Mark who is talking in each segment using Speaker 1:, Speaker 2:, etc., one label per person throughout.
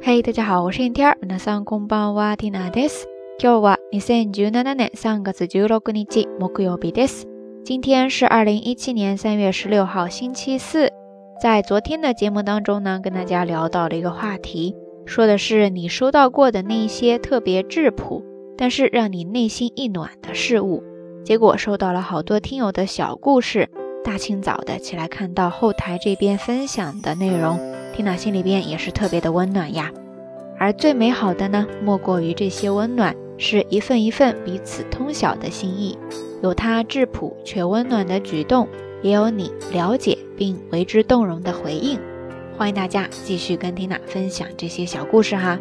Speaker 1: 嘿，大家好，我是天天。皆さんこんばんは、ティナです。今日は二千十七年三月十六日木曜日です。今天是二零一七年三月十六号星期四。在昨天的节目当中呢，跟大家聊到了一个话题，说的是你收到过的那一些特别质朴，但是让你内心一暖的事物。结果收到了好多听友的小故事。大清早的起来，看到后台这边分享的内容， 缇娜心里边也是特别的温暖呀。而最美好的呢，莫过于这些温暖是一份一份彼此通晓的心意，有他质朴却温暖的举动，也有你了解并为之动容的回应。欢迎大家继续跟缇娜分享这些小故事哈。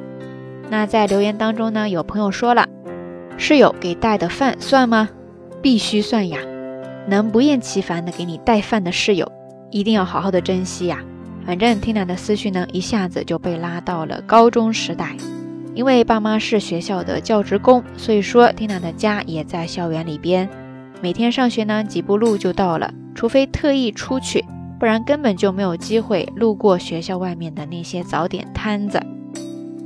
Speaker 1: 那在留言当中呢，有朋友说了，室友给带的饭算吗？必须算呀。能不厌其烦的给你带饭的室友，一定要好好的珍惜呀。反正 Tina 的思绪呢，一下子就被拉到了高中时代。因为爸妈是学校的教职工，所以说 Tina 的家也在校园里边。每天上学呢，几步路就到了，除非特意出去，不然根本就没有机会路过学校外面的那些早点摊子。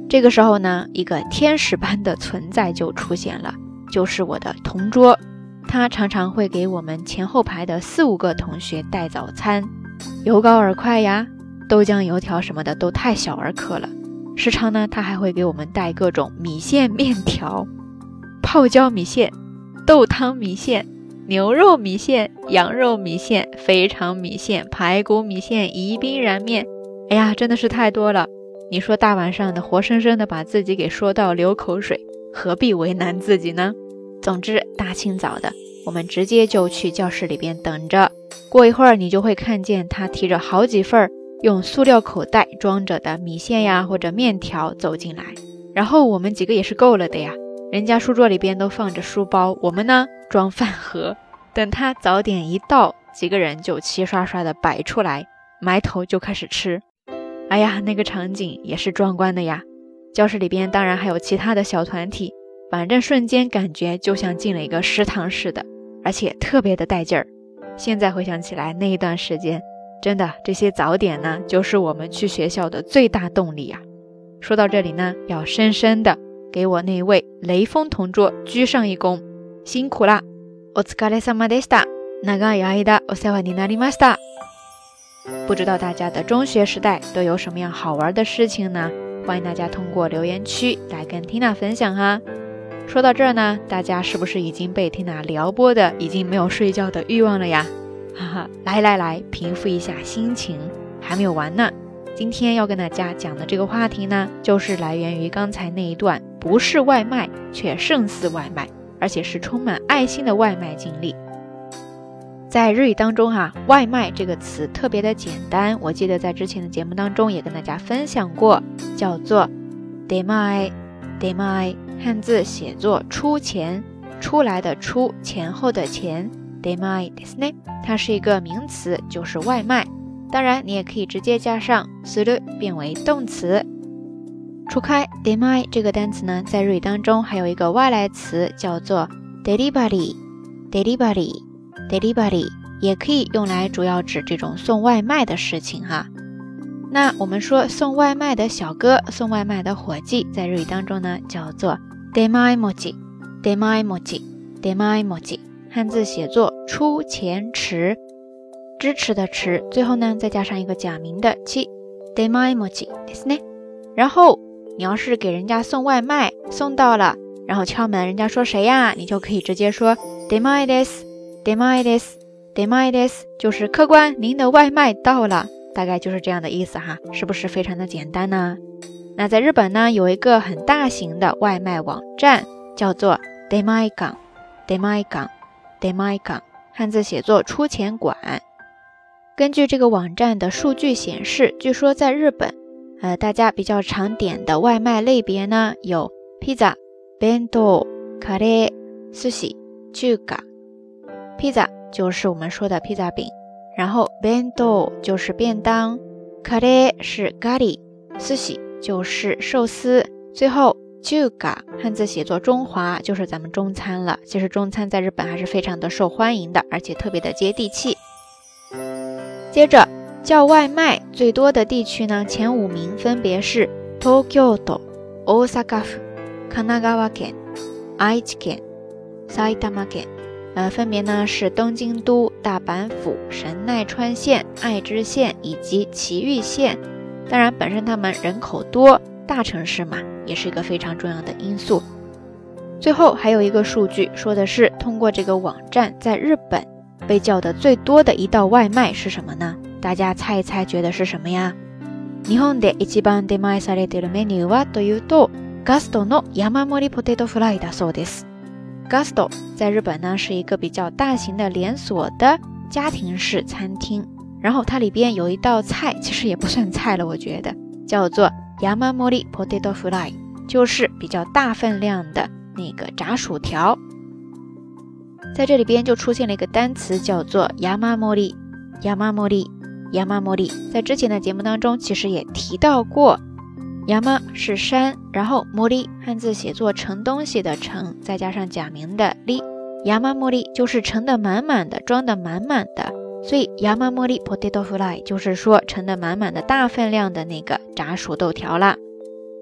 Speaker 1: 这个时候呢，一个天使般的存在就出现了，就是我的同桌。他常常会给我们前后排的四五个同学带早餐，油高饵块呀，豆浆油条什么的都太小儿科了。时常呢，他还会给我们带各种米线面条、泡椒米线、豆汤米线、牛肉米线、羊肉米线、肥肠米线、排骨米线、宜宾燃面。哎呀，真的是太多了。你说大晚上的，活生生的把自己给说到流口水，何必为难自己呢？总之，大清早的，我们直接就去教室里边等着。过一会儿，你就会看见他提着好几份儿用塑料口袋装着的米线呀，或者面条走进来。然后我们几个也是够了的呀，人家书桌里边都放着书包，我们呢装饭盒。等他早点一到，几个人就齐刷刷的摆出来，埋头就开始吃。哎呀，那个场景也是壮观的呀。教室里边当然还有其他的小团体。反正瞬间感觉就像进了一个食堂似的，而且特别的带劲儿。现在回想起来，那一段时间，真的这些早点呢，就是我们去学校的最大动力呀。说到这里呢，要深深的给我那位雷锋同桌鞠上一躬，辛苦啦！お疲れ様でした。長い間お世話になりました。不知道大家的中学时代都有什么样好玩的事情呢？欢迎大家通过留言区来跟 Tina 分享哈。说到这儿呢，大家是不是已经被缇娜撩拨的已经没有睡觉的欲望了呀？ 哈哈，来来来，平复一下心情，还没有完呢。今天要跟大家讲的这个话题呢，就是来源于刚才那一段不是外卖却胜似外卖，而且是充满爱心的外卖经历。在日语当中哈，外卖这个词特别的简单，我记得在之前的节目当中也跟大家分享过，叫做 demai demai。汉字写作出钱出来的出前后的钱，demai d e s n 它是一个名词，就是外卖。当然，你也可以直接加上 suru 变为动词。除开 demai 这个单词呢，在日语当中还有一个外来词叫做 delivery，delivery，delivery，也可以用来主要指这种送外卖的事情哈。那我们说送外卖的小哥、送外卖的伙计，在日语当中呢叫做。出前文字出前文字出前文字汉字写作出前迟，支持的持，最后呢再加上一个假名的七出前文字ですね。然后你要是给人家送外卖，送到了，然后敲门，人家说谁呀？你就可以直接说出前です出前です出前です，就是客官，您的外卖到了，大概就是这样的意思哈，是不是非常的简单呢？那在日本呢，有一个很大型的外卖网站，叫做 Demaigan，Demaigan，Demaigan，汉字写作出钱馆。根据这个网站的数据显示，据说在日本，呃，大家比较常点的外卖类别呢，有披萨、bento、カレー、寿司、中華。披萨就是我们说的披萨饼，然后 bento 就是便当，カレー是咖喱，寿司。就是寿司，最后 Juga 汉字写作中华，就是咱们中餐了。其实中餐在日本还是非常的受欢迎的，而且特别的接地气。接着叫外卖最多的地区呢，前五名分别是
Speaker 2: Tokyo 都、大阪府、神奈川県、愛知県、埼玉県。呃，分别呢是东京都、大阪府、神奈川县、爱知县以及埼玉县。当然，本身他们人口多，大城市嘛，也是一个非常重要的因素。最后还有一个数据，说的是通过这个网站，在日本被叫的最多的一道外卖是什么呢？大家猜一猜，觉得是什么呀？日本で一番出前されているメニューはというと、ガストの山盛りポテトフライだそうです。ガスト在日本呢是一个比较大型的连锁的家庭式餐厅，然后它里边有一道菜，其实也不算菜了，我觉得叫做 山盛りポテトフライ，就是比较大分量的那个炸薯条。在这里边就出现了一个单词叫做山盛り，山盛り。亚麻茉莉在之前的节目当中其实也提到过，亚麻是山，然后茉莉汉字写作盛东西的盛，再加上假名的莉，亚麻茉莉就是盛的满满的，装的满满的， 所以亚麻茉莉 potato fry 就是说盛的满满的大分量的那个炸薯豆条啦。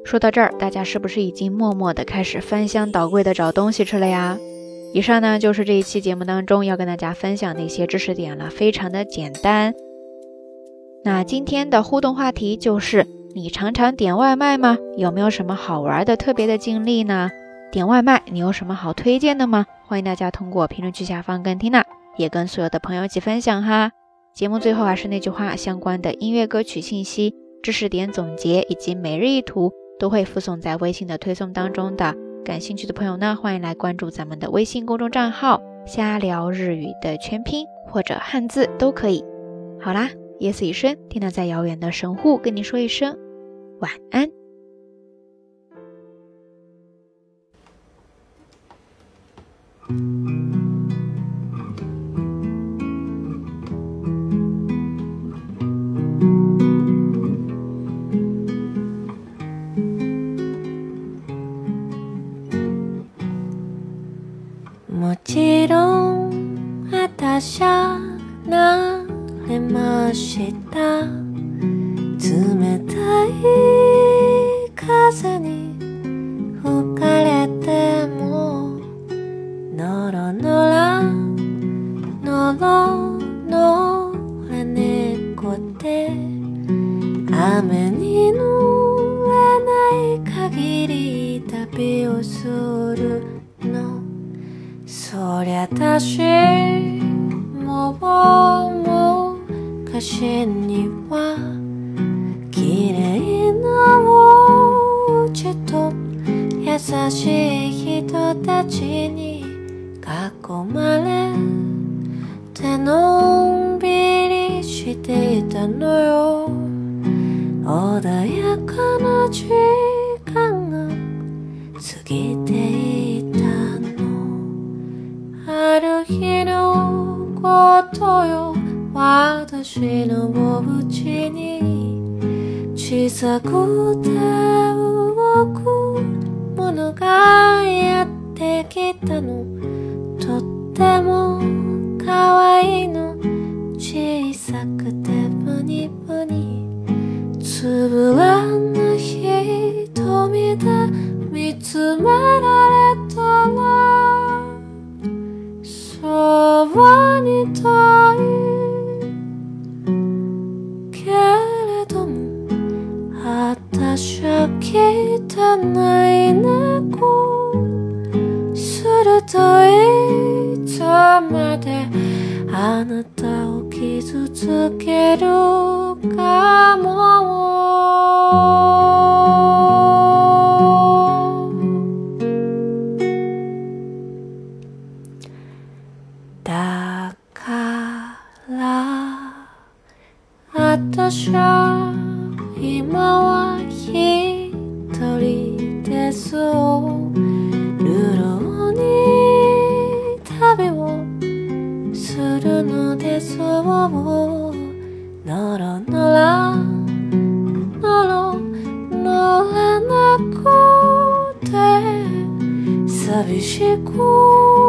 Speaker 2: 说到这儿，大家是不是已经默默的开始翻箱倒柜的找东西吃了呀？以上呢就是这一期节目当中要跟大家分享的一些知识点了，非常的简单。那今天的互动话题就是：你常常点外卖吗？有没有什么好玩的、特别的经历呢？点外卖你有什么好推荐的吗？欢迎大家通过评论区下方跟缇娜，也跟所有的朋友一起分享哈。节目最后还是那句话，相关的音乐歌曲信息、知识点总结以及每日一图都会附送在微信的推送当中的。感兴趣的朋友呢，欢迎来关注咱们的微信公众账号“瞎聊日语”的全拼或者汉字都可以。好啦。夜色已深，听到在遥远的神户跟你说一声晚安。しゃな。れました。冷たい風に吹かれてものろのらのろのれ猫って。雨に濡れない限り旅をするの。そりゃ私ももう昔には綺麗なお家と優しい人たちに囲まれてのんびりしていたのよ。穏やかな時間が過ぎていたの。ある日のことよ。私のお家に。小さくて動くものがやってきたの。とっても可愛いの。小さくて。まであなたを傷つけるかも。私は今は一人です所有诺罗诺拉，诺罗诺拉，那勾搭，傻逼小狗。